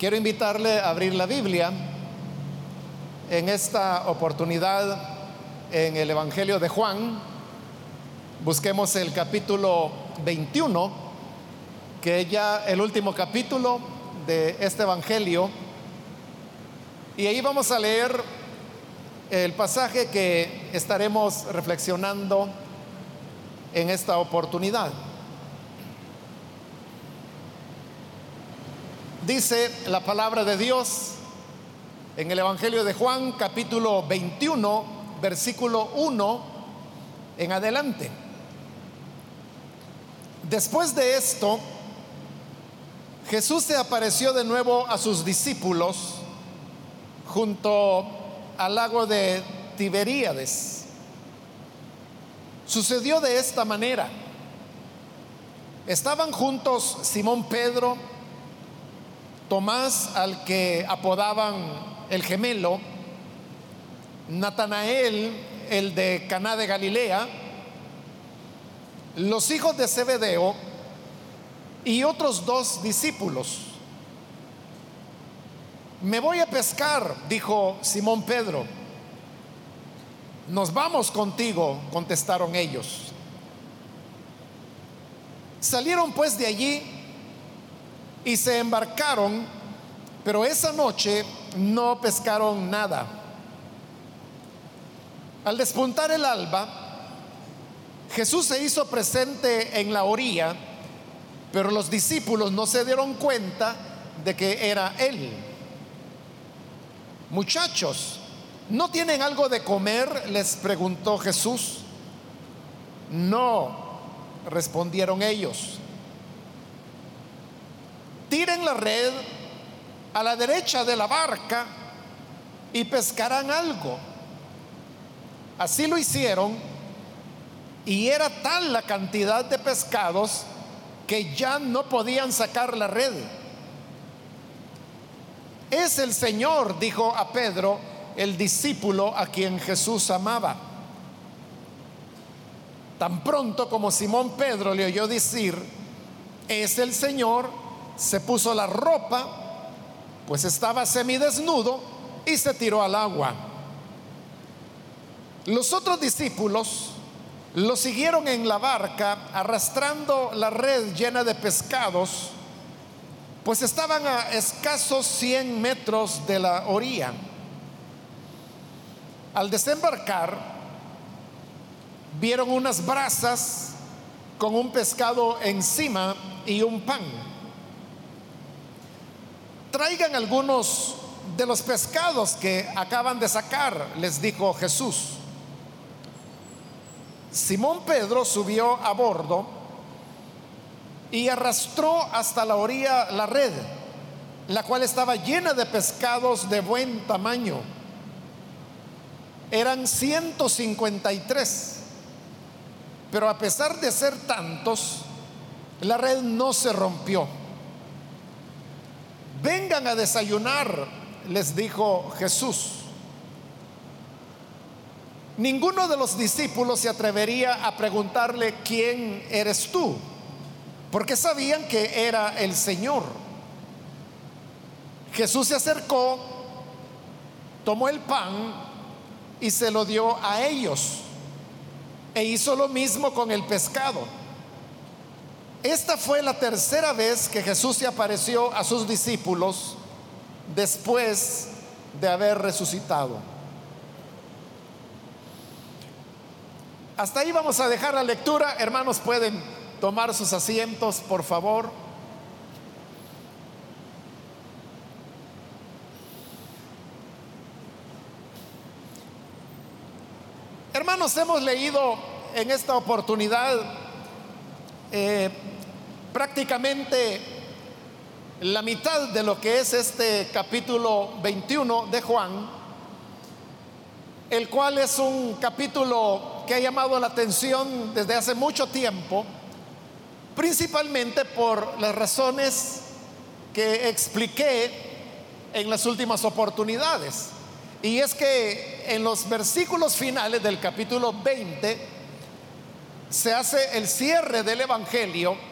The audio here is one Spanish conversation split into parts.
Quiero invitarle a abrir la Biblia en esta oportunidad en el Evangelio de Juan. Busquemos el capítulo 21, que ya el último capítulo de este Evangelio. Y ahí vamos a leer el pasaje que estaremos reflexionando en esta oportunidad. Dice la palabra de Dios en el Evangelio de Juan capítulo 21, versículo 1 en adelante. Después de esto, Jesús se apareció de nuevo a sus discípulos junto al lago de Tiberíades. Sucedió de esta manera. Estaban juntos Simón Pedro, Tomás, al que apodaban el gemelo, Natanael, el de Caná de Galilea, los hijos de Zebedeo y otros dos discípulos. Me voy a pescar, dijo Simón Pedro. Nos vamos contigo, contestaron ellos. Salieron pues de allí y se embarcaron, pero esa noche no pescaron nada. Al despuntar el alba, Jesús se hizo presente en la orilla, pero los discípulos no se dieron cuenta de que era Él. Muchachos, ¿no tienen algo de comer? les preguntó Jesús. No, respondieron ellos tiren la red a la derecha de la barca y pescarán algo. Así lo hicieron y era tal la cantidad de pescados que ya no podían sacar la red. Es el Señor, dijo a Pedro, el discípulo a quien Jesús amaba. Tan pronto como Simón Pedro le oyó decir, es el Señor, se puso la ropa, pues estaba semidesnudo y se tiró al agua. Los otros discípulos lo siguieron en la barca arrastrando la red llena de pescados, pues estaban a escasos 100 metros de la orilla. Al desembarcar, vieron unas brasas con un pescado encima y un pan traigan algunos de los pescados que acaban de sacar, les dijo Jesús. Simón Pedro subió a bordo y arrastró hasta la orilla la red, la cual estaba llena de pescados de buen tamaño. Eran 153, pero a pesar de ser tantos, la red no se rompió. Vengan a desayunar, les dijo Jesús. Ninguno de los discípulos se atrevería a preguntarle, ¿quién eres tú? Porque sabían que era el Señor. Jesús se acercó, tomó el pan y se lo dio a ellos. E hizo lo mismo con el pescado. Esta fue la tercera vez que Jesús se apareció a sus discípulos después de haber resucitado. Hasta ahí vamos a dejar la lectura. Hermanos, pueden tomar sus asientos, por favor. Hermanos, hemos leído en esta oportunidad eh, prácticamente la mitad de lo que es este capítulo 21 de Juan, el cual es un capítulo que ha llamado la atención desde hace mucho tiempo, principalmente por las razones que expliqué en las últimas oportunidades. Y es que en los versículos finales del capítulo 20 se hace el cierre del Evangelio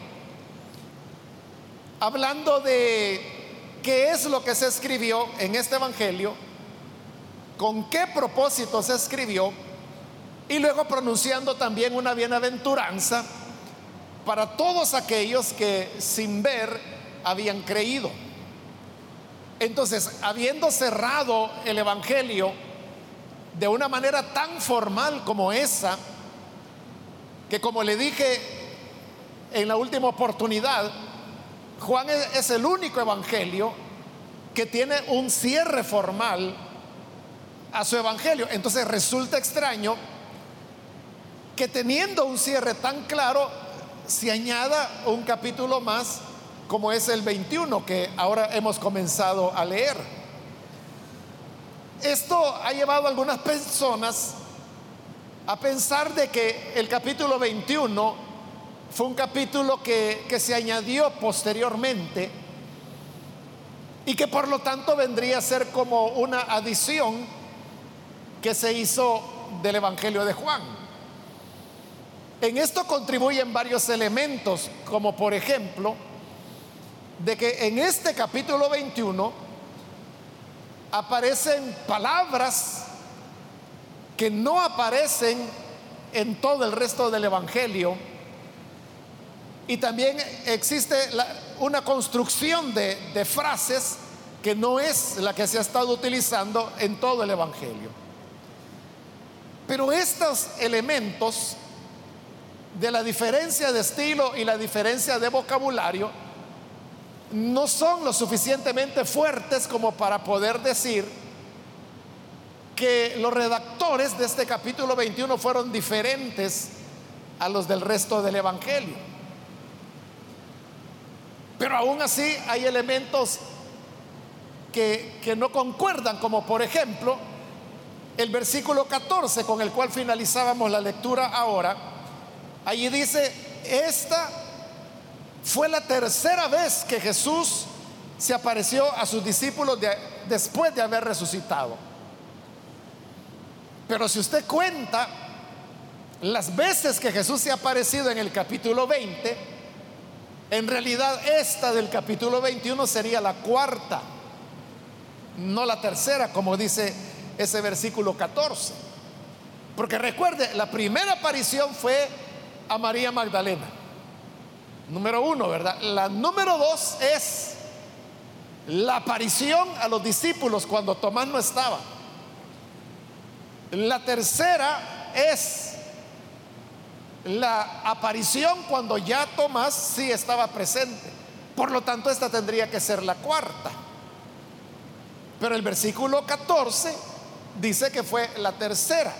hablando de qué es lo que se escribió en este Evangelio, con qué propósito se escribió, y luego pronunciando también una bienaventuranza para todos aquellos que sin ver habían creído. Entonces, habiendo cerrado el Evangelio de una manera tan formal como esa, que como le dije en la última oportunidad, Juan es el único Evangelio que tiene un cierre formal a su Evangelio. Entonces resulta extraño que teniendo un cierre tan claro, se añada un capítulo más como es el 21 que ahora hemos comenzado a leer. Esto ha llevado a algunas personas a pensar de que el capítulo 21 fue un capítulo que, que se añadió posteriormente y que por lo tanto vendría a ser como una adición que se hizo del Evangelio de Juan. En esto contribuyen varios elementos, como por ejemplo, de que en este capítulo 21 aparecen palabras que no aparecen en todo el resto del Evangelio. Y también existe una construcción de, frases que no es la que se ha estado utilizando en todo el Evangelio. Pero estos elementos de la diferencia de estilo y la diferencia de vocabulario no son lo suficientemente fuertes como para poder decir que los redactores de este capítulo 21 fueron diferentes a los del resto del Evangelio. Pero aún así hay elementos que, que no concuerdan, como por ejemplo el versículo 14 con el cual finalizábamos la lectura ahora. Allí dice, esta fue la tercera vez que Jesús se apareció a sus discípulos después de haber resucitado. Pero si usted cuenta las veces que Jesús se ha aparecido en el capítulo 20, en realidad esta del capítulo 21 sería la cuarta, no la tercera, como dice ese versículo 14. Porque recuerde, la primera aparición fue a María Magdalena. Número uno, ¿verdad? La número dos es la aparición a los discípulos cuando Tomás no estaba. La tercera es la aparición cuando ya Tomás sí estaba presente. Por lo tanto, esta tendría que ser la cuarta. Pero el versículo 14 dice que fue la tercera.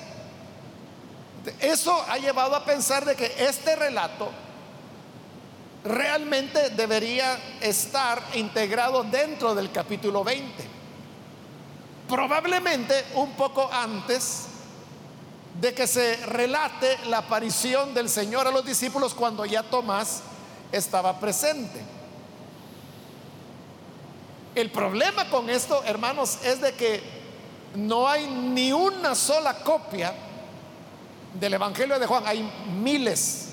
Eso ha llevado a pensar de que este relato realmente debería estar integrado dentro del capítulo 20. Probablemente un poco antes de que se relate la aparición del Señor a los discípulos cuando ya Tomás estaba presente. El problema con esto, hermanos, es de que no hay ni una sola copia del Evangelio de Juan, hay miles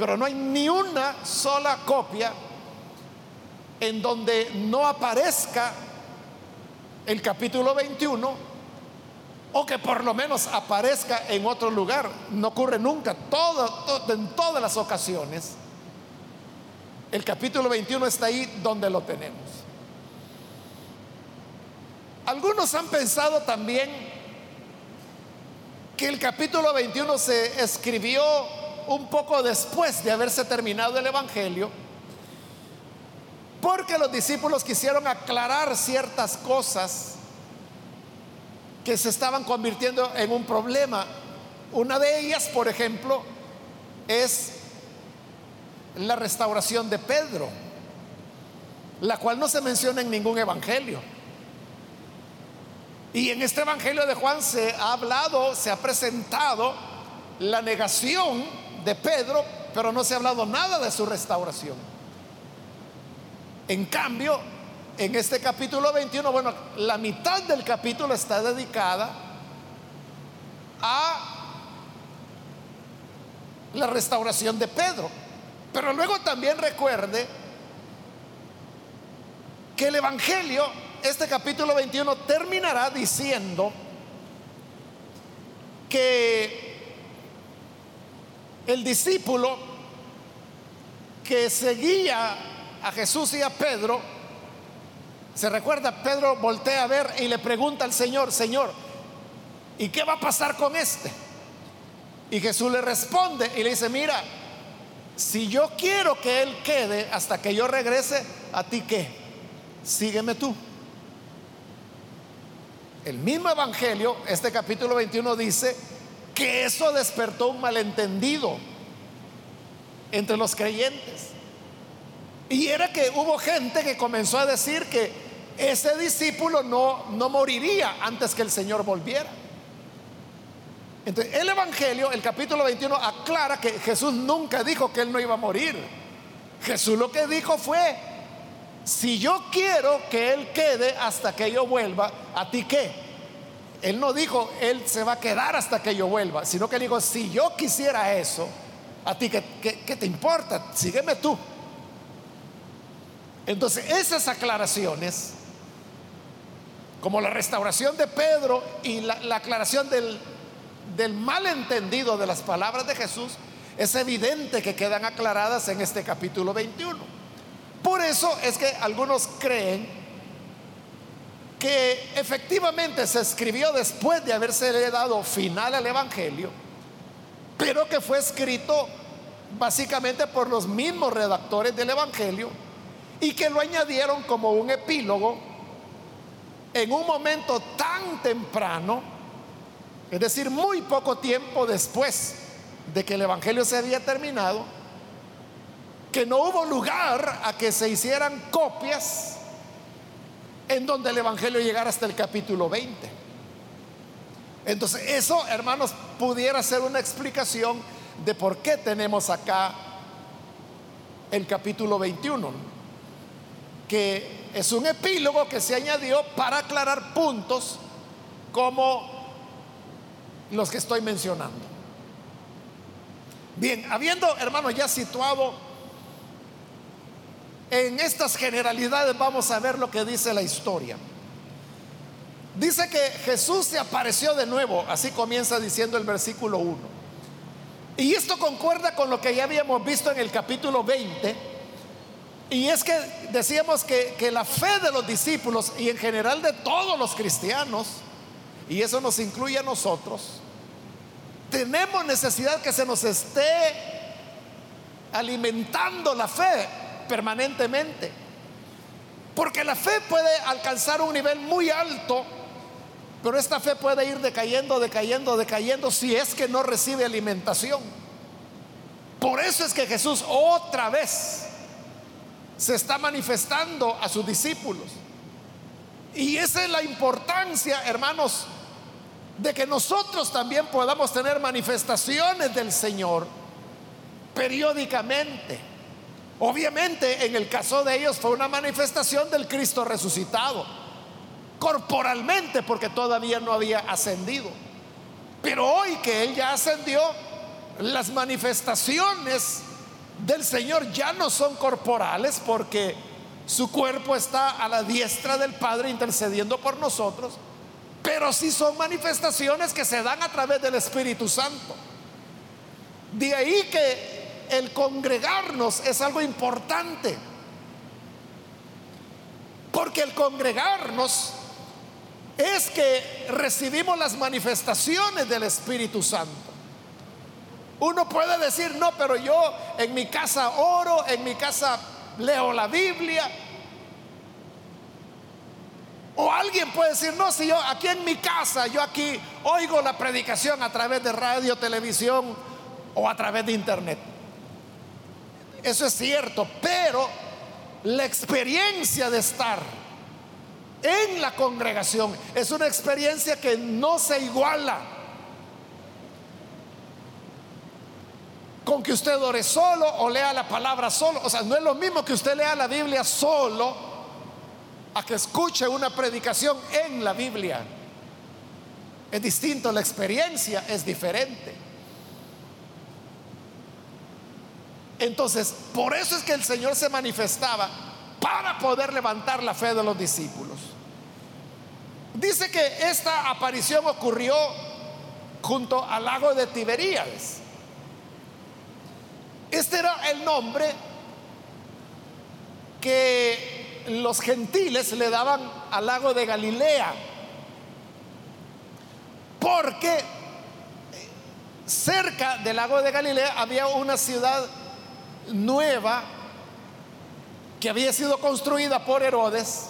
pero no hay ni una sola copia en donde no aparezca el capítulo 21 o que por lo menos aparezca en otro lugar. No ocurre nunca, en todas las ocasiones. El capítulo 21 está ahí donde lo tenemos. Algunos han pensado también que el capítulo 21 se escribió un poco después de haberse terminado el Evangelio, porque los discípulos quisieron aclarar ciertas cosas que se estaban convirtiendo en un problema. Una de ellas, por ejemplo, es la restauración de Pedro, la cual no se menciona en ningún evangelio. Y en este evangelio de Juan se ha hablado, se ha presentado la negación de Pedro, pero no se ha hablado nada de su restauración. En cambio, en este capítulo 21, bueno, la mitad del capítulo está dedicada a la restauración de Pedro. Pero luego también recuerde que el Evangelio, este capítulo 21, terminará diciendo que el discípulo que seguía a Jesús y a Pedro, se recuerda, Pedro voltea a ver y le pregunta al Señor, Señor, ¿y qué va a pasar con este? Y Jesús le responde y le dice, mira, si yo quiero que él quede hasta que yo regrese, ¿a ti qué? Sígueme tú. El mismo Evangelio, este capítulo 21 dice que eso despertó un malentendido entre los creyentes. Y era que hubo gente que comenzó a decir que ese discípulo no, no moriría antes que el Señor volviera. Entonces, el Evangelio, el capítulo 21, aclara que Jesús nunca dijo que él no iba a morir. Jesús lo que dijo fue, si yo quiero que él quede hasta que yo vuelva, ¿a ti qué? Él no dijo, él se va a quedar hasta que yo vuelva, sino que dijo, si yo quisiera eso, ¿a ti qué, qué te importa? Sígueme tú. Entonces, esas aclaraciones, como la restauración de Pedro y la, la aclaración del, del malentendido de las palabras de Jesús, es evidente que quedan aclaradas en este capítulo 21. Por eso es que algunos creen que efectivamente se escribió después de haberse dado final al Evangelio, pero que fue escrito básicamente por los mismos redactores del Evangelio y que lo añadieron como un epílogo en un momento tan temprano es decir, muy poco tiempo después de que el Evangelio se había terminado, que no hubo lugar a que se hicieran copias en donde el Evangelio llegara hasta el capítulo 20. Entonces, eso, hermanos, pudiera ser una explicación de por qué tenemos acá el capítulo 21, que es un epílogo que se añadió para aclarar puntos como los que estoy mencionando. Bien, habiendo, hermanos, ya situado en estas generalidades, vamos a ver lo que dice la historia. Dice que Jesús se apareció de nuevo, así comienza diciendo el versículo 1. Y esto concuerda con lo que ya habíamos visto en el capítulo 20. Y es que decíamos que, que la fe de los discípulos y en general de todos los cristianos, y eso nos incluye a nosotros, tenemos necesidad que se nos esté alimentando la fe permanentemente. Porque la fe puede alcanzar un nivel muy alto, pero esta fe puede ir decayendo, decayendo, decayendo si es que no recibe alimentación. Por eso es que Jesús otra vez se está manifestando a sus discípulos. Y esa es la importancia, hermanos, de que nosotros también podamos tener manifestaciones del Señor periódicamente. Obviamente en el caso de ellos fue una manifestación del Cristo resucitado, corporalmente porque todavía no había ascendido. Pero hoy que Él ya ascendió, las manifestaciones del Señor ya no son corporales porque su cuerpo está a la diestra del Padre intercediendo por nosotros pero sí son manifestaciones que se dan a través del Espíritu Santo. De ahí que el congregarnos es algo importante. Porque el congregarnos es que recibimos las manifestaciones del Espíritu Santo. Uno puede decir, no, pero yo en mi casa oro, en mi casa leo la Biblia, o alguien puede decir, no, si yo aquí en mi casa, yo aquí oigo la predicación a través de radio, televisión o a través de internet. Eso es cierto, pero la experiencia de estar en la congregación es una experiencia que no se iguala con que usted ore solo o lea la palabra solo. O sea, no es lo mismo que usted lea la Biblia solo a que escuche una predicación en la Biblia. Es distinto, la experiencia es diferente. Entonces, por eso es que el Señor se manifestaba para poder levantar la fe de los discípulos. Dice que esta aparición ocurrió junto al lago de Tiberíades. Este era el nombre que los gentiles le daban al lago de Galilea, porque cerca del lago de Galilea había una ciudad nueva que había sido construida por Herodes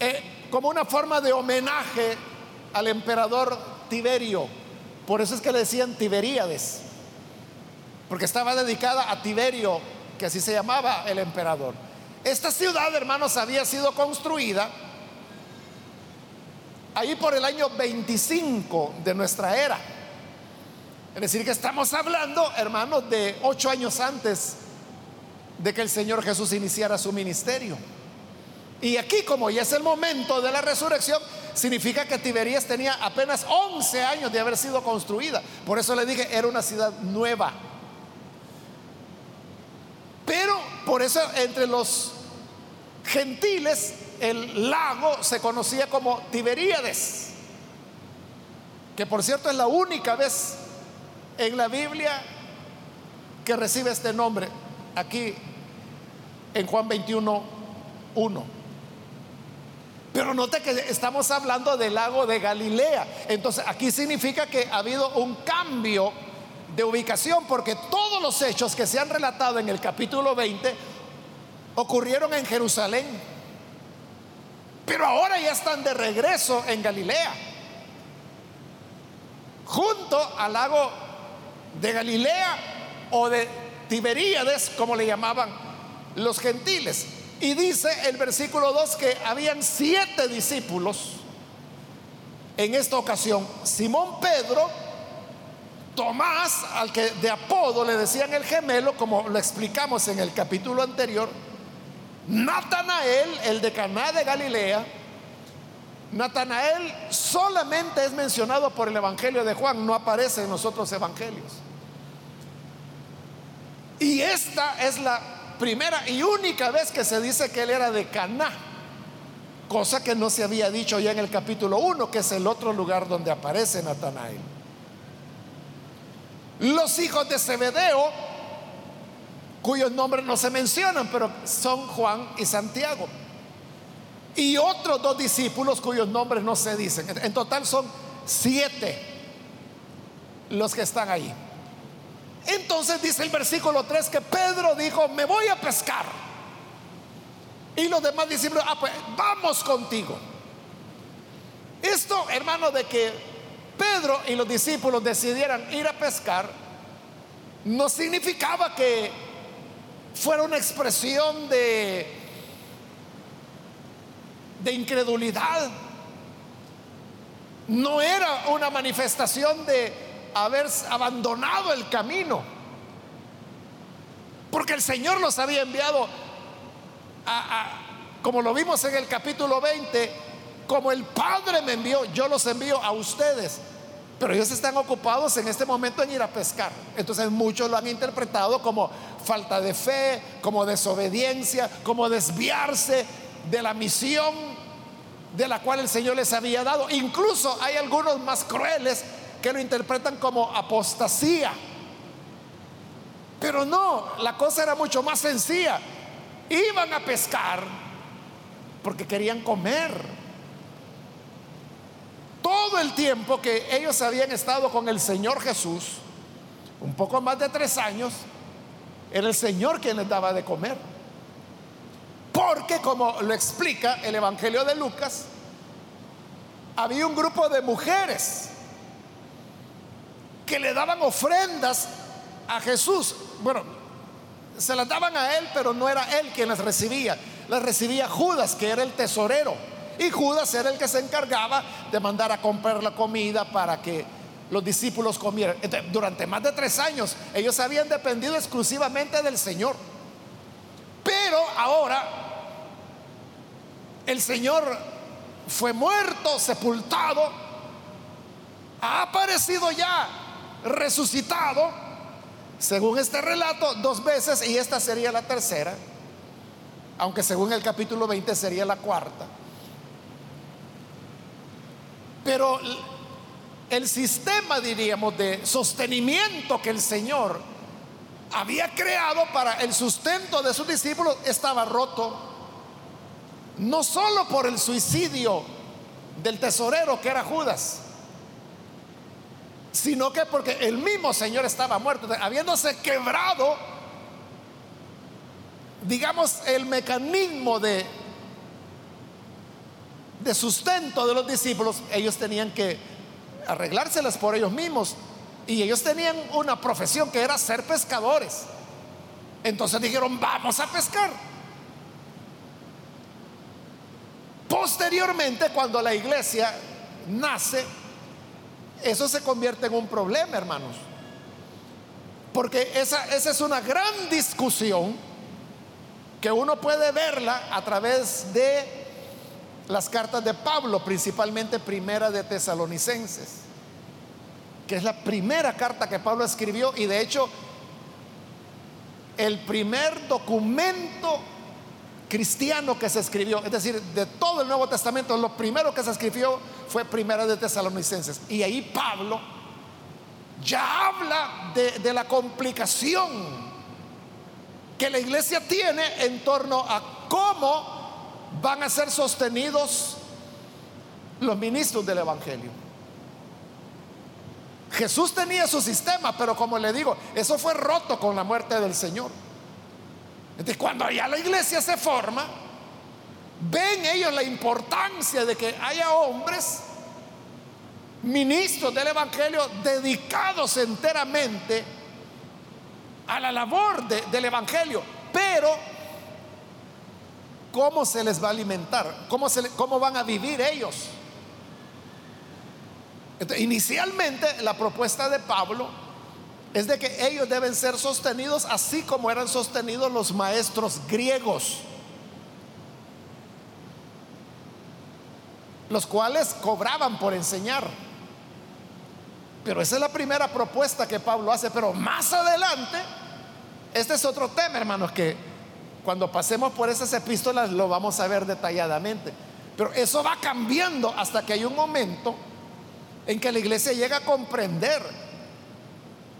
eh, como una forma de homenaje al emperador Tiberio. Por eso es que le decían Tiberíades, porque estaba dedicada a Tiberio, que así se llamaba el emperador. Esta ciudad, hermanos, había sido construida ahí por el año 25 de nuestra era. Es decir, que estamos hablando, hermanos, de ocho años antes de que el Señor Jesús iniciara su ministerio. Y aquí, como ya es el momento de la resurrección, significa que Tiberías tenía apenas 11 años de haber sido construida. Por eso le dije, era una ciudad nueva. Pero por eso entre los gentiles el lago se conocía como Tiberíades, que por cierto es la única vez en la Biblia que recibe este nombre, aquí en Juan 21, 1. Pero note que estamos hablando del lago de Galilea. Entonces aquí significa que ha habido un cambio de ubicación porque todos los hechos que se han relatado en el capítulo 20 ocurrieron en Jerusalén. Pero ahora ya están de regreso en Galilea. Junto al lago de Galilea o de Tiberíades, como le llamaban los gentiles. Y dice el versículo 2 que habían siete discípulos en esta ocasión. Simón Pedro, Tomás, al que de apodo le decían el gemelo, como lo explicamos en el capítulo anterior, Natanael, el de Caná de Galilea, Natanael solamente es mencionado por el Evangelio de Juan, no aparece en los otros evangelios. Y esta es la primera y única vez que se dice que él era de Caná, cosa que no se había dicho ya en el capítulo 1, que es el otro lugar donde aparece Natanael. Los hijos de Zebedeo, cuyos nombres no se mencionan, pero son Juan y Santiago. Y otros dos discípulos cuyos nombres no se dicen. En total son siete los que están ahí. Entonces dice el versículo 3 que Pedro dijo, me voy a pescar. Y los demás discípulos, ah, pues vamos contigo. Esto, hermano, de que Pedro y los discípulos decidieran ir a pescar, no significaba que fuera una expresión de, de incredulidad. No era una manifestación de haber abandonado el camino. Porque el Señor los había enviado como lo vimos en el capítulo 20, como el Padre me envió, yo los envío a ustedes. Pero ellos están ocupados en este momento en ir a pescar. Entonces muchos lo han interpretado como falta de fe, como desobediencia, como desviarse de la misión de la cual el Señor les había dado. Incluso hay algunos más crueles que lo interpretan como apostasía. Pero no, la cosa era mucho más sencilla. Iban a pescar porque querían comer. Todo el tiempo que ellos habían estado con el Señor Jesús, un poco más de tres años, era el Señor quien les daba de comer. Porque como lo explica el Evangelio de Lucas, había un grupo de mujeres que le daban ofrendas a Jesús. Bueno, se las daban a él, pero no era él quien las recibía. Las recibía Judas, que era el tesorero. Y Judas era el que se encargaba de mandar a comprar la comida para que los discípulos comieran. durante más de tres años ellos habían dependido exclusivamente del Señor. Pero ahora el Señor fue muerto, sepultado, ha aparecido ya resucitado, según este relato, dos veces y esta sería la tercera, aunque según el capítulo 20 sería la cuarta. Pero el sistema, diríamos, de sostenimiento que el Señor había creado para el sustento de sus discípulos estaba roto. No solo por el suicidio del tesorero que era Judas, sino que porque el mismo Señor estaba muerto, habiéndose quebrado, digamos, el mecanismo de, de sustento de los discípulos, ellos tenían que arreglárselas por ellos mismos. Y ellos tenían una profesión que era ser pescadores. Entonces dijeron, vamos a pescar. Posteriormente, cuando la iglesia nace, eso se convierte en un problema, hermanos. Porque esa, esa es una gran discusión que uno puede verla a través de las cartas de Pablo, principalmente primera de Tesalonicenses, que es la primera carta que Pablo escribió y de hecho el primer documento cristiano que se escribió, es decir, de todo el Nuevo Testamento, lo primero que se escribió fue primera de Tesalonicenses. Y ahí Pablo ya habla de, la complicación que la iglesia tiene en torno a cómo van a ser sostenidos los ministros del Evangelio. Jesús tenía su sistema, pero como le digo, eso fue roto con la muerte del Señor. Entonces, cuando ya la iglesia se forma, ven ellos la importancia de que haya hombres, ministros del Evangelio, dedicados enteramente a la labor del Evangelio, pero ¿cómo se les va a alimentar? ¿Cómo, cómo van a vivir ellos? inicialmente la propuesta de Pablo es de que ellos deben ser sostenidos así como eran sostenidos los maestros griegos, los cuales cobraban por enseñar. Pero esa es la primera propuesta que Pablo hace, pero más adelante, este es otro tema, hermanos, que cuando pasemos por esas epístolas lo vamos a ver detalladamente. Pero eso va cambiando hasta que hay un momento en que la iglesia llega a comprender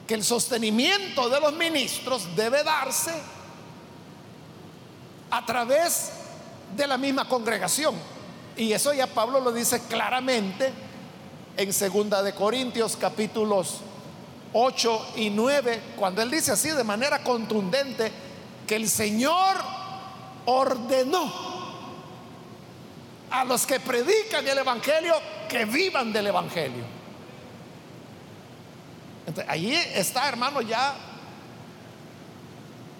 que el sostenimiento de los ministros debe darse a través de la misma congregación. Y eso ya Pablo lo dice claramente en segunda de Corintios capítulos 8 y 9, cuando él dice así de manera contundente, que el Señor ordenó a los que predican el Evangelio que vivan del Evangelio. Entonces, allí está, hermano, ya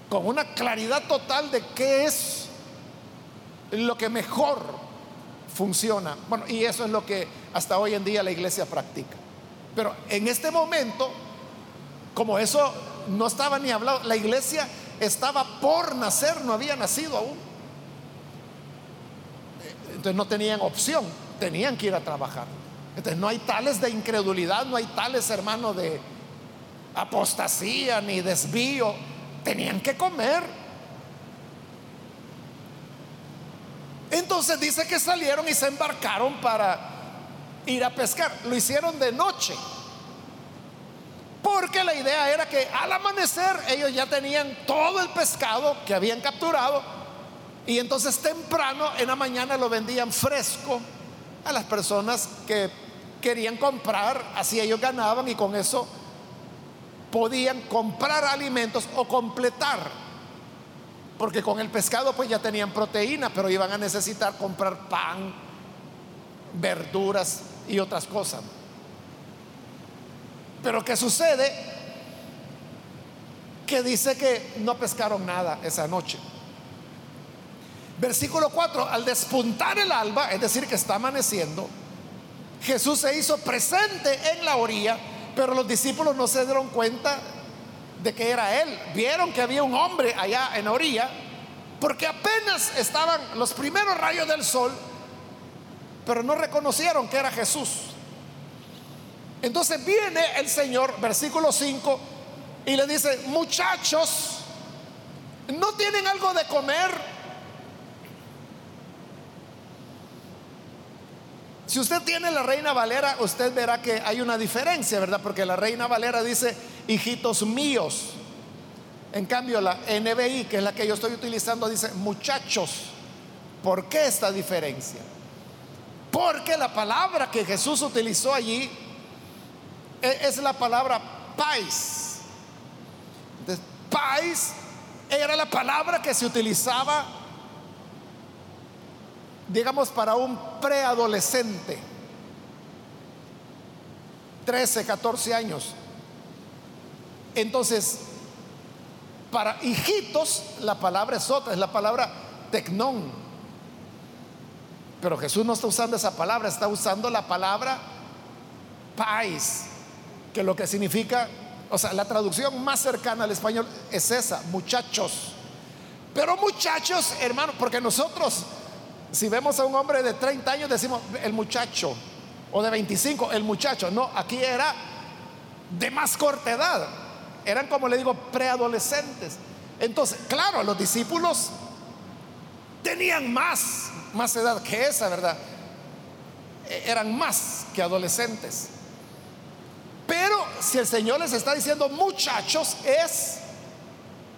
con una claridad total de qué es lo que mejor funciona. Bueno, y eso es lo que hasta hoy en día la iglesia practica. Pero en este momento, como eso no estaba ni hablado, la iglesia estaba por nacer, no había nacido aún. Entonces no tenían opción, tenían que ir a trabajar. Entonces no hay tales de incredulidad, no hay tales, hermanos, de apostasía ni desvío. Tenían que comer. Entonces dice que salieron y se embarcaron para ir a pescar. Lo hicieron de noche. Porque la idea era que al amanecer ellos ya tenían todo el pescado que habían capturado y entonces temprano en la mañana lo vendían fresco a las personas que querían comprar, así ellos ganaban y con eso podían comprar alimentos o completar. Porque con el pescado pues ya tenían proteína, pero iban a necesitar comprar pan, verduras y otras cosas. Pero ¿qué sucede? Que dice que no pescaron nada esa noche. Versículo 4, al despuntar el alba, es decir, que está amaneciendo, Jesús se hizo presente en la orilla, pero los discípulos no se dieron cuenta de que era Él. Vieron que había un hombre allá en la orilla, porque apenas estaban los primeros rayos del sol, pero no reconocieron que era Jesús. Entonces viene el Señor, versículo 5, y le dice, muchachos, ¿no tienen algo de comer? Si usted tiene la reina Valera, usted verá que hay una diferencia, ¿verdad? Porque la reina Valera dice, hijitos míos. En cambio, la NBI, que es la que yo estoy utilizando, dice, muchachos. ¿Por qué esta diferencia? Porque la palabra que Jesús utilizó allí e, es la palabra pais. Pais era la palabra que se utilizaba, digamos, para un preadolescente, 13, 14 años. Entonces, para hijitos, la palabra es otra, es la palabra tecnón. Pero Jesús no está usando esa palabra, está usando la palabra pais, que lo que significa, o sea, la traducción más cercana al español es esa, muchachos. Pero muchachos, hermano, porque nosotros, si vemos a un hombre de 30 años, decimos el muchacho, o de 25, el muchacho. No, aquí era de más corta edad. Eran, como le digo, preadolescentes. Entonces, claro, los discípulos tenían más más edad que esa, ¿verdad? E, eran más que adolescentes. Pero si el Señor les está diciendo muchachos, es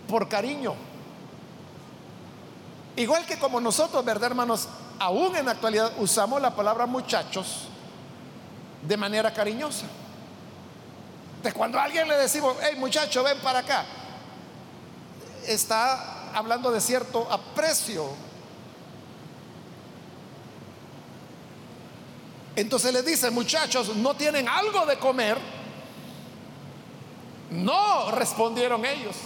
por cariño. Igual que como nosotros, ¿verdad, hermanos? Aún en la actualidad usamos la palabra muchachos de manera cariñosa. De cuando a alguien le decimos, hey muchacho, ven para acá, está hablando de cierto aprecio, Entonces le dice, muchachos, ¿no tienen algo de comer? No, respondieron ellos.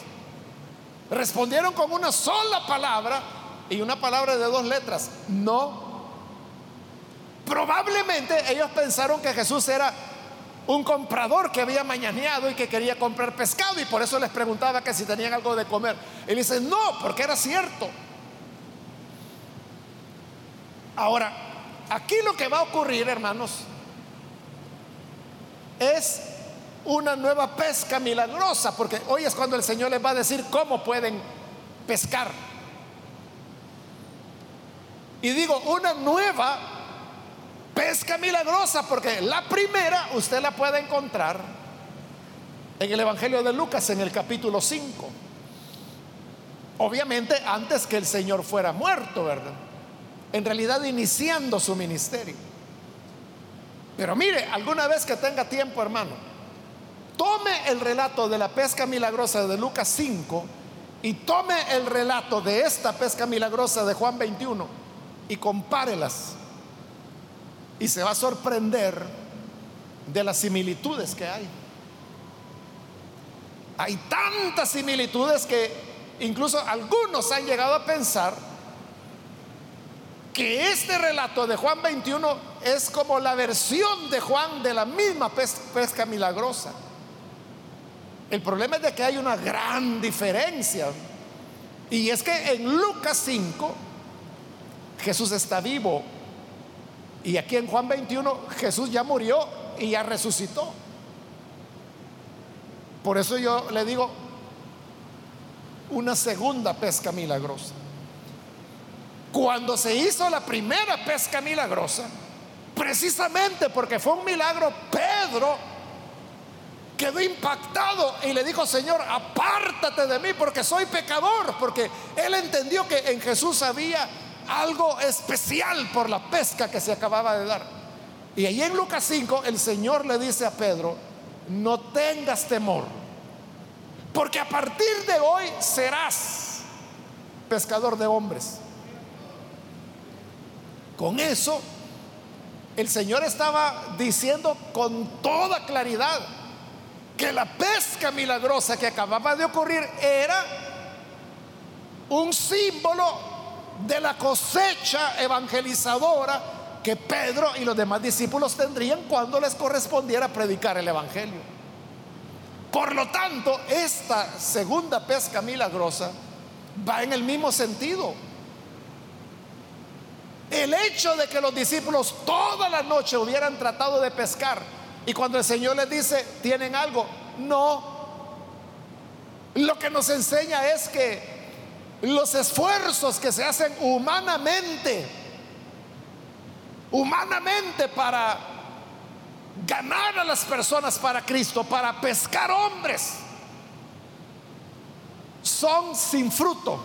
Respondieron con una sola palabra y una palabra de dos letras. No. Probablemente ellos pensaron que Jesús era un comprador que había mañaneado y que quería comprar pescado y por eso les preguntaba que si tenían algo de comer. Él dice, no, porque era cierto. Ahora, Aquí lo que va a ocurrir, hermanos, es una nueva pesca milagrosa, porque hoy es cuando el Señor les va a decir cómo pueden pescar. Y digo, una nueva pesca milagrosa, porque la primera usted la puede encontrar en el Evangelio de Lucas, en el capítulo 5. Obviamente antes que el Señor fuera muerto, ¿verdad? en realidad iniciando su ministerio. Pero mire, alguna vez que tenga tiempo, hermano, tome el relato de la pesca milagrosa de Lucas 5 y tome el relato de esta pesca milagrosa de Juan 21 y compárelas. Y se va a sorprender de las similitudes que hay. Hay tantas similitudes que incluso algunos han llegado a pensar que este relato de Juan 21 es como la versión de Juan de la misma pesca milagrosa. El problema es de que hay una gran diferencia. Y es que en Lucas 5 Jesús está vivo. Y aquí en Juan 21 Jesús ya murió y ya resucitó. Por eso yo le digo una segunda pesca milagrosa. Cuando se hizo la primera pesca milagrosa, precisamente porque fue un milagro, Pedro quedó impactado y le dijo, Señor, apártate de mí porque soy pecador, porque él entendió que en Jesús había algo especial por la pesca que se acababa de dar. Y ahí en Lucas 5 el Señor le dice a Pedro, no tengas temor, porque a partir de hoy serás pescador de hombres. Con eso, el Señor estaba diciendo con toda claridad que la pesca milagrosa que acababa de ocurrir era un símbolo de la cosecha evangelizadora que Pedro y los demás discípulos tendrían cuando les correspondiera predicar el Evangelio. Por lo tanto, esta segunda pesca milagrosa va en el mismo sentido. El hecho de que los discípulos toda la noche hubieran tratado de pescar y cuando el Señor les dice, ¿tienen algo? No. lo que nos enseña es que los esfuerzos que se hacen humanamente, humanamente para ganar a las personas para Cristo, para pescar hombres, son sin fruto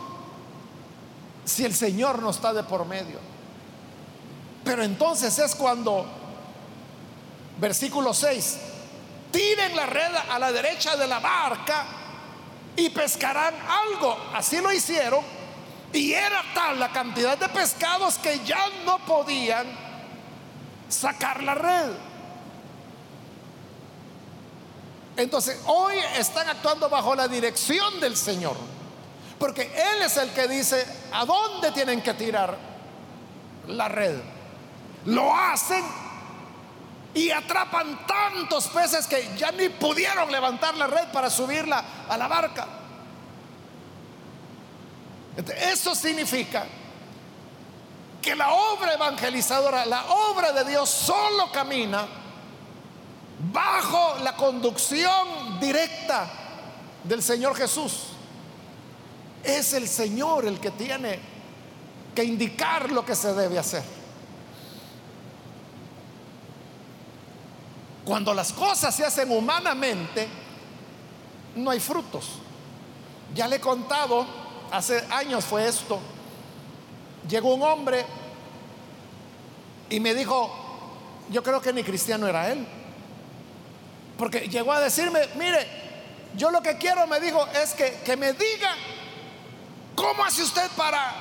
si el Señor no está de por medio. Pero entonces es cuando, versículo 6, tiren la red a la derecha de la barca y pescarán algo. Así lo hicieron. Y era tal la cantidad de pescados que ya no podían sacar la red. Entonces, hoy están actuando bajo la dirección del Señor. Porque Él es el que dice a dónde tienen que tirar la red. Lo hacen y atrapan tantos peces que ya ni pudieron levantar la red para subirla a la barca. Eso significa que la obra evangelizadora, la obra de Dios solo camina bajo la conducción directa del Señor Jesús. Es el Señor el que tiene que indicar lo que se debe hacer. Cuando las cosas se hacen humanamente, no hay frutos. Ya le he contado, hace años fue esto. Llegó un hombre y me dijo, yo creo que ni cristiano era él. Porque llegó a decirme, mire, yo lo que quiero, me dijo, es que, que me diga cómo hace usted para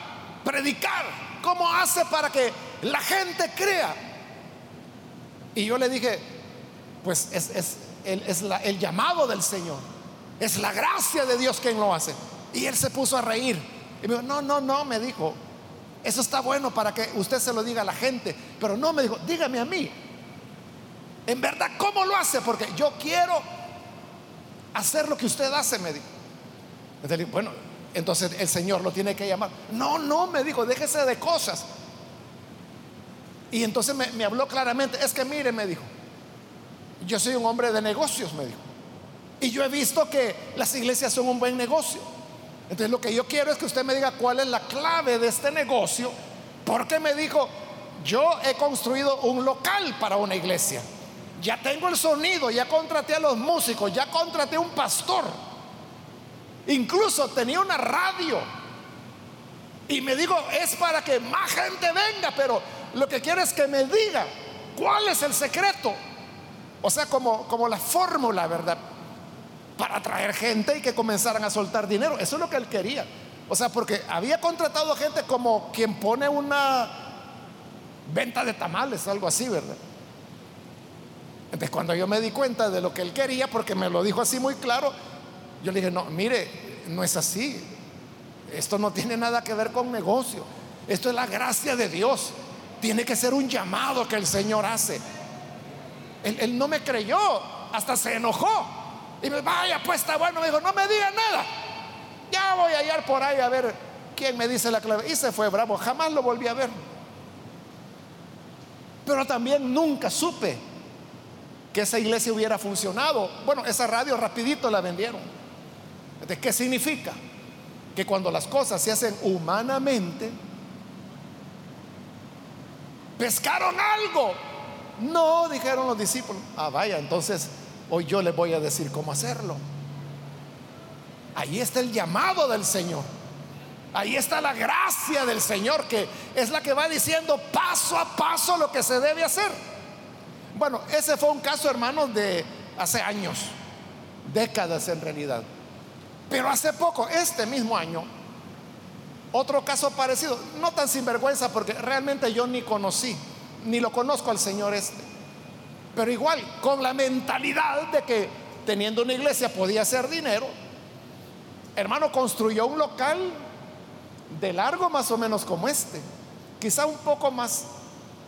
predicar, cómo hace para que la gente crea. Y yo le dije, pues es, el, llamado del Señor, es la gracia de Dios quien lo hace. Y él se puso a reír. Y me dijo, no, no, no, me dijo, eso está bueno para que usted se lo diga a la gente, pero no me dijo, dígame a mí. En verdad, ¿cómo lo hace? Porque yo quiero hacer lo que usted hace, me dijo. bueno, entonces el Señor lo tiene que llamar. No, no, me dijo, déjese de cosas. Y entonces me, me habló claramente, es que mire, me dijo, yo soy un hombre de negocios, me dijo. Y yo he visto que las iglesias son un buen negocio. Entonces lo que yo quiero es que usted me diga cuál es la clave de este negocio. Porque me dijo, yo he construido un local para una iglesia. Ya tengo el sonido, ya contraté a los músicos, ya contraté un pastor. Incluso tenía una radio. Y me dijo, es para que más gente venga, pero lo que quiero es que me diga cuál es el secreto o sea, como, como la fórmula, ¿verdad? Para atraer gente y que comenzaran a soltar dinero. Eso es lo que él quería. O sea, porque había contratado gente como quien pone una venta de tamales, algo así, ¿verdad? Entonces, cuando yo me di cuenta de lo que él quería, porque me lo dijo así muy claro, yo le dije, no, mire, no es así. Esto no tiene nada que ver con negocio. Esto es la gracia de Dios. Tiene que ser un llamado que el Señor hace. Él, no me creyó, hasta se enojó. Y me vaya, pues está bueno. Me dijo, no me diga nada. Ya voy a hallar por ahí a ver quién me dice la clave. Y se fue bravo, jamás lo volví a ver. Pero también nunca supe que esa iglesia hubiera funcionado. Bueno, esa radio rapidito la vendieron. ¿De qué significa? Que cuando las cosas se hacen humanamente, pescaron algo no, dijeron los discípulos. Ah, vaya, entonces hoy yo les voy a decir cómo hacerlo. Ahí está el llamado del Señor. Ahí está la gracia del Señor que es la que va diciendo paso a paso lo que se debe hacer. Bueno, ese fue un caso, hermanos, de hace años, décadas en realidad. Pero hace poco, este mismo año, otro caso parecido, no tan sinvergüenza porque realmente yo ni conocí ni lo conozco al Señor este. Pero igual, con la mentalidad de que teniendo una iglesia podía hacer dinero, hermano, construyó un local de largo más o menos como este, quizá un poco más,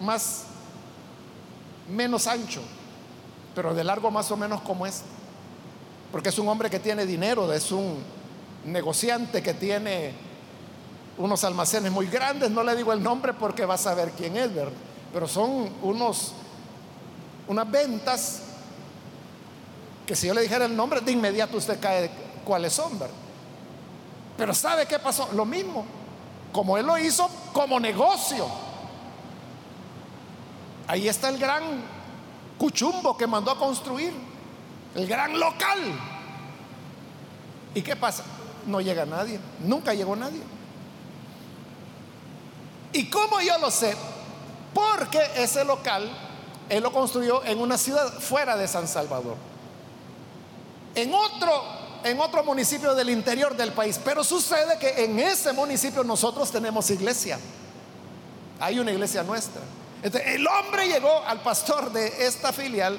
más, menos ancho, pero de largo más o menos como este, porque es un hombre que tiene dinero, es un negociante que tiene unos almacenes muy grandes, no le digo el nombre porque va a saber quién es, ¿verdad? Pero son unos, unas ventas que si yo le dijera el nombre, de inmediato usted cae cuáles son, ¿verdad? Pero ¿sabe qué pasó? Lo mismo, como él lo hizo como negocio. Ahí está el gran cuchumbo que mandó a construir, el gran local. ¿Y qué pasa? No llega nadie, nunca llegó nadie. ¿Y cómo yo lo sé? Porque ese local él lo construyó en una ciudad fuera de San Salvador. En otro, en otro municipio del interior del país. Pero sucede que en ese municipio nosotros tenemos iglesia. Hay una iglesia nuestra. el hombre llegó al pastor de esta filial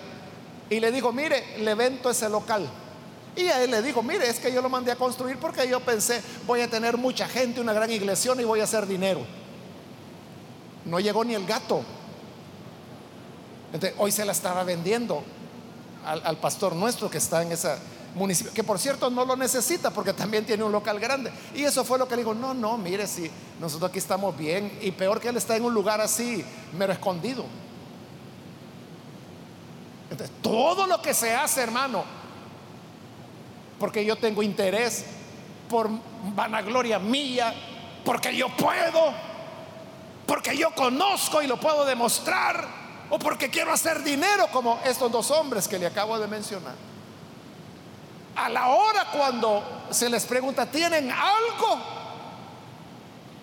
y le dijo, mire, le vento ese local. Y a él le dijo, mire, es que yo lo mandé a construir porque yo pensé, voy a tener mucha gente, una gran iglesia y voy a hacer dinero. No llegó ni el gato. Hoy se la estaba vendiendo al, pastor nuestro que está en ese municipio, que por cierto no lo necesita porque también tiene un local grande. Y eso fue lo que le dijo, no, no, mire, si nosotros aquí estamos bien y peor que él está en un lugar así, mero escondido. Entonces, todo lo que se hace, hermano, porque yo tengo interés por vanagloria mía, porque yo puedo, porque yo conozco y lo puedo demostrar, o porque quiero hacer dinero como estos dos hombres que le acabo de mencionar. A la hora cuando se les pregunta, ¿tienen algo?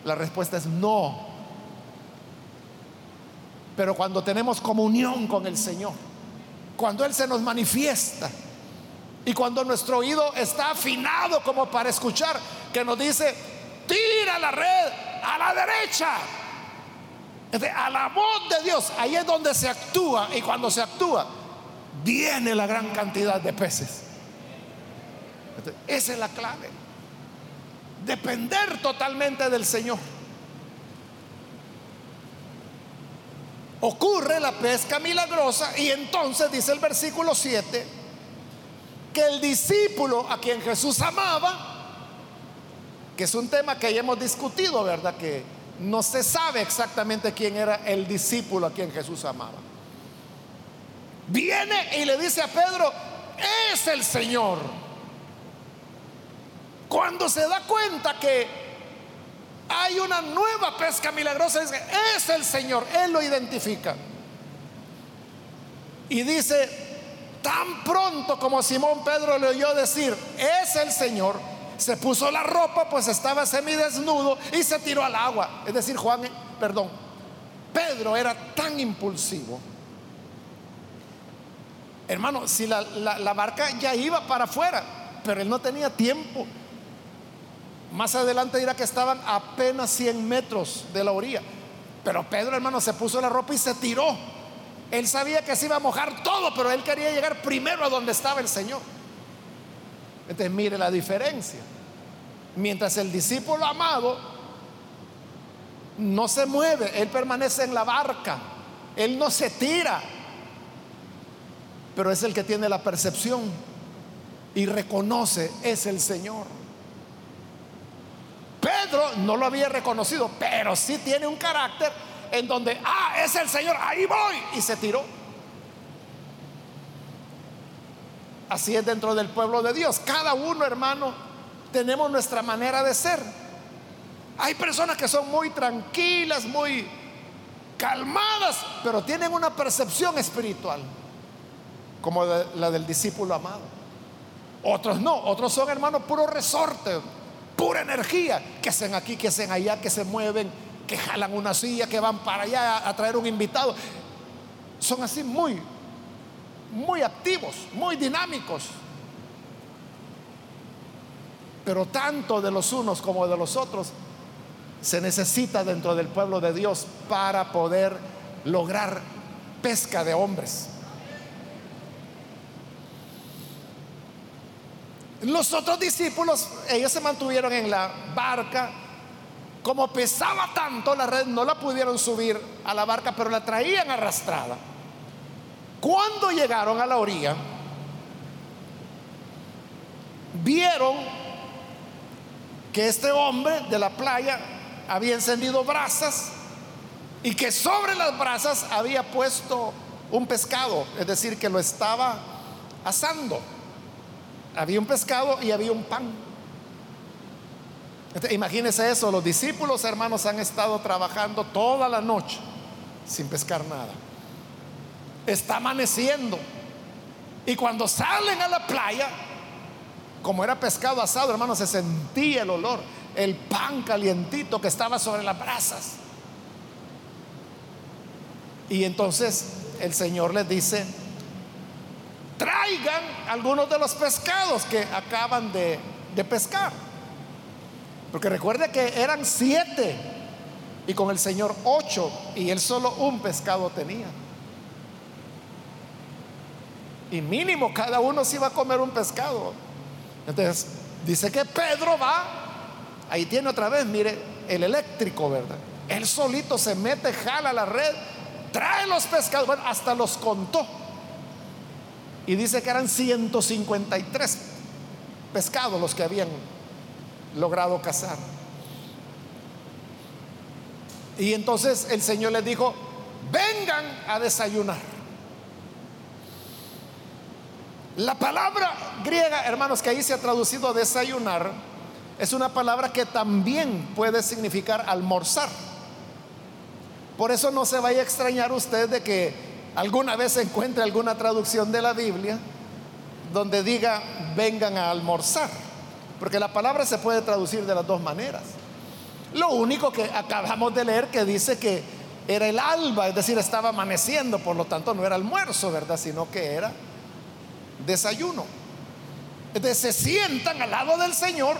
La respuesta es no. Pero cuando tenemos comunión con el Señor, cuando Él se nos manifiesta y cuando nuestro oído está afinado como para escuchar, que nos dice, tira la red a la derecha, a la voz de Dios, ahí es donde se actúa y cuando se actúa, viene la gran cantidad de peces. esa es la clave. Depender totalmente del Señor. Ocurre la pesca milagrosa y entonces dice el versículo 7 que el discípulo a quien Jesús amaba, que es un tema que ya hemos discutido, ¿verdad? Que no se sabe exactamente quién era el discípulo a quien Jesús amaba. Viene y le dice a Pedro, es el Señor. Cuando se da cuenta que hay una nueva pesca milagrosa, dice, es el Señor, Él lo identifica. Y dice, tan pronto como Simón Pedro le oyó decir, es el Señor, se puso la ropa, pues estaba semidesnudo y se tiró al agua. Es decir, Juan, perdón, Pedro era tan impulsivo. Hermano, si la, la barca ya iba para afuera, pero él no tenía tiempo. Más adelante dirá que estaban apenas 100 metros de la orilla. Pero Pedro, hermano, se puso la ropa y se tiró. Él sabía que se iba a mojar todo, pero él quería llegar primero a donde estaba el Señor. Entonces mire la diferencia. Mientras el discípulo amado no se mueve, él permanece en la barca, él no se tira, pero es el que tiene la percepción y reconoce, es el Señor. Pedro no lo había reconocido, pero sí tiene un carácter en donde, ah, es el Señor, ahí voy, y se tiró. Así es dentro del pueblo de Dios. Cada uno, hermano, tenemos nuestra manera de ser. Hay personas que son muy tranquilas, muy calmadas, pero tienen una percepción espiritual, como la del discípulo amado. Otros no, otros son hermanos puro resorte, pura energía, que hacen aquí, que hacen allá, que se mueven, que jalan una silla, que van para allá a traer un invitado. Son así muy muy activos, muy dinámicos. Pero tanto de los unos como de los otros se necesita dentro del pueblo de Dios para poder lograr pesca de hombres. Los otros discípulos, ellos se mantuvieron en la barca. Como pesaba tanto la red, no la pudieron subir a la barca, pero la traían arrastrada. Cuando llegaron a la orilla, vieron que este hombre de la playa había encendido brasas y que sobre las brasas había puesto un pescado, es decir, que lo estaba asando. Había un pescado y había un pan. Imagínense eso, los discípulos hermanos han estado trabajando toda la noche sin pescar nada. Está amaneciendo. Y cuando salen a la playa, como era pescado asado, hermanos, se sentía el olor, el pan calientito que estaba sobre las brasas. Y entonces el Señor les dice, traigan algunos de los pescados que acaban de, de pescar. Porque recuerde que eran siete y con el Señor ocho y él solo un pescado tenía. Y mínimo cada uno se iba a comer un pescado. Entonces dice que Pedro va, ahí tiene otra vez, mire, el eléctrico, ¿verdad? Él solito se mete, jala la red, trae los pescados, bueno, hasta los contó. Y dice que eran 153 pescados los que habían logrado cazar. Y entonces el Señor les dijo, vengan a desayunar. La palabra griega, hermanos, que ahí se ha traducido desayunar, es una palabra que también puede significar almorzar. Por eso no se vaya a extrañar usted de que alguna vez encuentre alguna traducción de la Biblia donde diga vengan a almorzar. Porque la palabra se puede traducir de las dos maneras. Lo único que acabamos de leer que dice que era el alba, es decir, estaba amaneciendo, por lo tanto no era almuerzo, ¿verdad? Sino que era desayuno. Se sientan al lado del Señor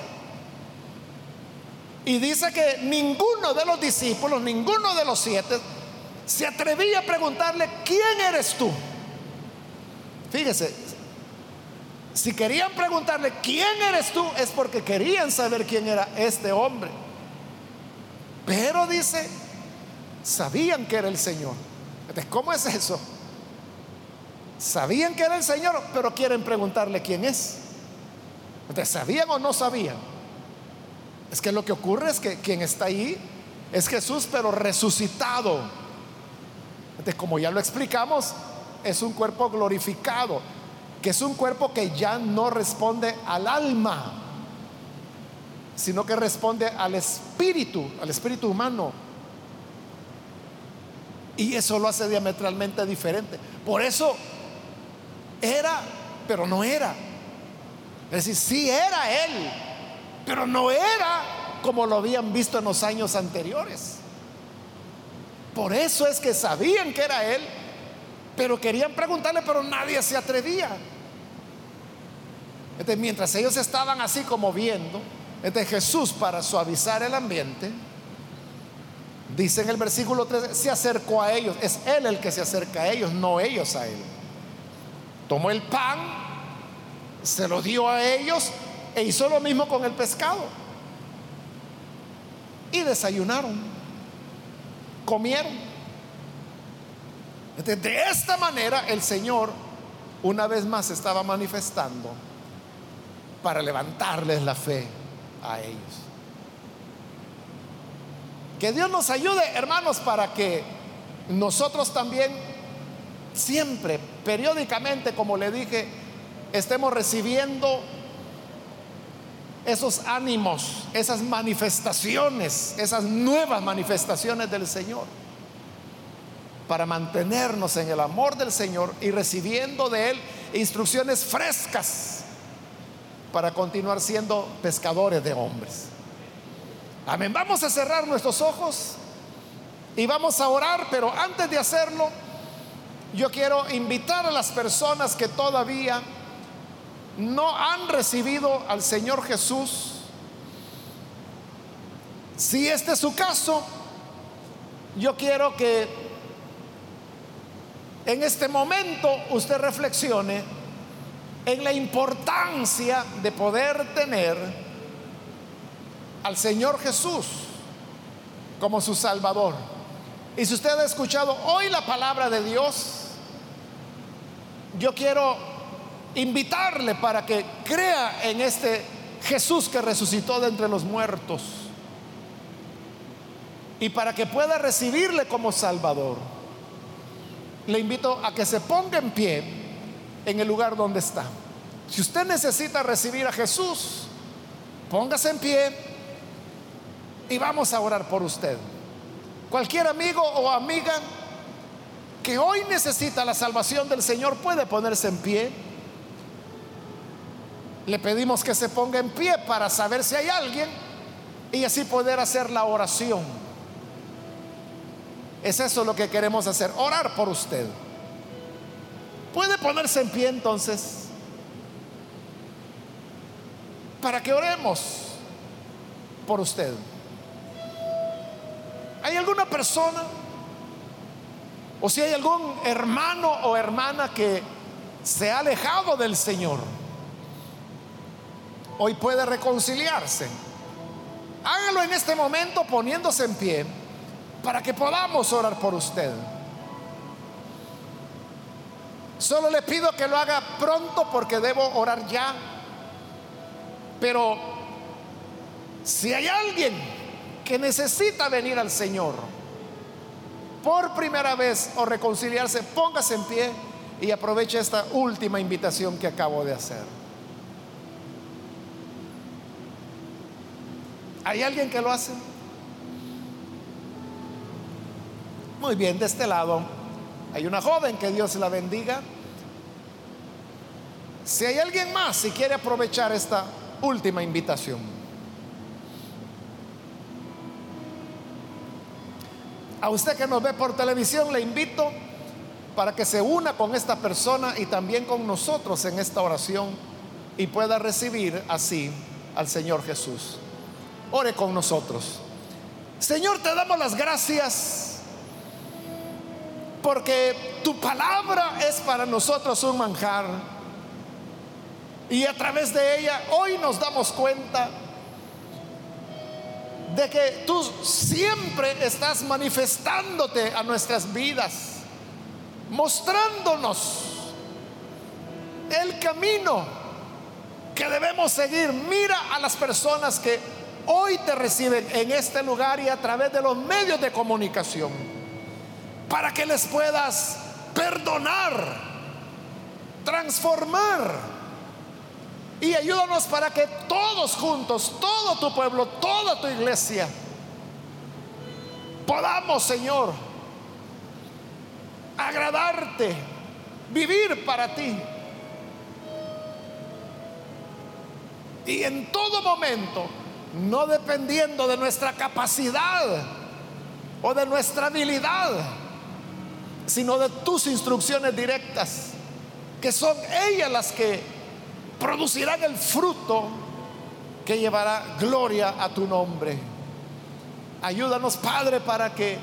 y dice que ninguno de los discípulos, ninguno de los siete, se atrevía a preguntarle, ¿quién eres tú? Fíjese, si querían preguntarle, ¿quién eres tú? Es porque querían saber quién era este hombre. Pero dice, sabían que era el Señor. ¿cómo es eso? Sabían que era el Señor, pero quieren preguntarle quién es. Entonces, ¿sabían o no sabían? Es que lo que ocurre es que quien está ahí es Jesús, pero resucitado. Entonces, como ya lo explicamos, es un cuerpo glorificado que es un cuerpo que ya no responde al alma, sino que responde al espíritu, al espíritu humano. Y eso lo hace diametralmente diferente. Por eso era, pero no era. Es decir, sí era él, pero no era como lo habían visto en los años anteriores. Por eso es que sabían que era él, pero querían preguntarle, pero nadie se atrevía. Entonces, mientras ellos estaban así como viendo, Jesús para suavizar el ambiente, dice en el versículo 3, se acercó a ellos, es Él el que se acerca a ellos, no ellos a Él. Tomó el pan, se lo dio a ellos e hizo lo mismo con el pescado. Y desayunaron, comieron. de esta manera el Señor una vez más estaba manifestando para levantarles la fe a ellos. Que Dios nos ayude, hermanos, para que nosotros también siempre, periódicamente, como le dije, estemos recibiendo esos ánimos, esas manifestaciones, esas nuevas manifestaciones del Señor, para mantenernos en el amor del Señor y recibiendo de Él instrucciones frescas para continuar siendo pescadores de hombres. Amén. Vamos a cerrar nuestros ojos y vamos a orar, pero antes de hacerlo, yo quiero invitar a las personas que todavía no han recibido al Señor Jesús. Si este es su caso, yo quiero que en este momento usted reflexione en la importancia de poder tener al Señor Jesús como su Salvador. Y si usted ha escuchado hoy la palabra de Dios, yo quiero invitarle para que crea en este Jesús que resucitó de entre los muertos y para que pueda recibirle como Salvador. Le invito a que se ponga en pie en el lugar donde está. Si usted necesita recibir a Jesús, póngase en pie y vamos a orar por usted. Cualquier amigo o amiga que hoy necesita la salvación del Señor puede ponerse en pie. Le pedimos que se ponga en pie para saber si hay alguien y así poder hacer la oración. Es eso lo que queremos hacer, orar por usted. Puede ponerse en pie entonces para que oremos por usted. ¿Hay alguna persona o si hay algún hermano o hermana que se ha alejado del Señor? Hoy puede reconciliarse. Hágalo en este momento poniéndose en pie para que podamos orar por usted. Solo le pido que lo haga pronto porque debo orar ya. Pero si hay alguien que necesita venir al Señor por primera vez o reconciliarse, póngase en pie y aproveche esta última invitación que acabo de hacer. ¿Hay alguien que lo hace? Muy bien, de este lado hay una joven que Dios la bendiga. Si hay alguien más, si quiere aprovechar esta última invitación. A usted que nos ve por televisión, le invito para que se una con esta persona y también con nosotros en esta oración y pueda recibir así al Señor Jesús. Ore con nosotros. Señor, te damos las gracias porque tu palabra es para nosotros un manjar. Y a través de ella hoy nos damos cuenta de que tú siempre estás manifestándote a nuestras vidas, mostrándonos el camino que debemos seguir. Mira a las personas que hoy te reciben en este lugar y a través de los medios de comunicación, para que les puedas perdonar, transformar. Y ayúdanos para que todos juntos, todo tu pueblo, toda tu iglesia, podamos, Señor, agradarte, vivir para ti. Y en todo momento no dependiendo de nuestra capacidad o de nuestra habilidad, sino de tus instrucciones directas, que son ellas las que producirán el fruto que llevará gloria a tu nombre. Ayúdanos, Padre, para que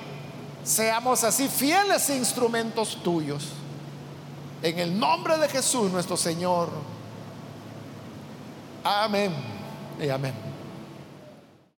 seamos así fieles instrumentos tuyos. En el nombre de Jesús nuestro Señor. Amén y amén.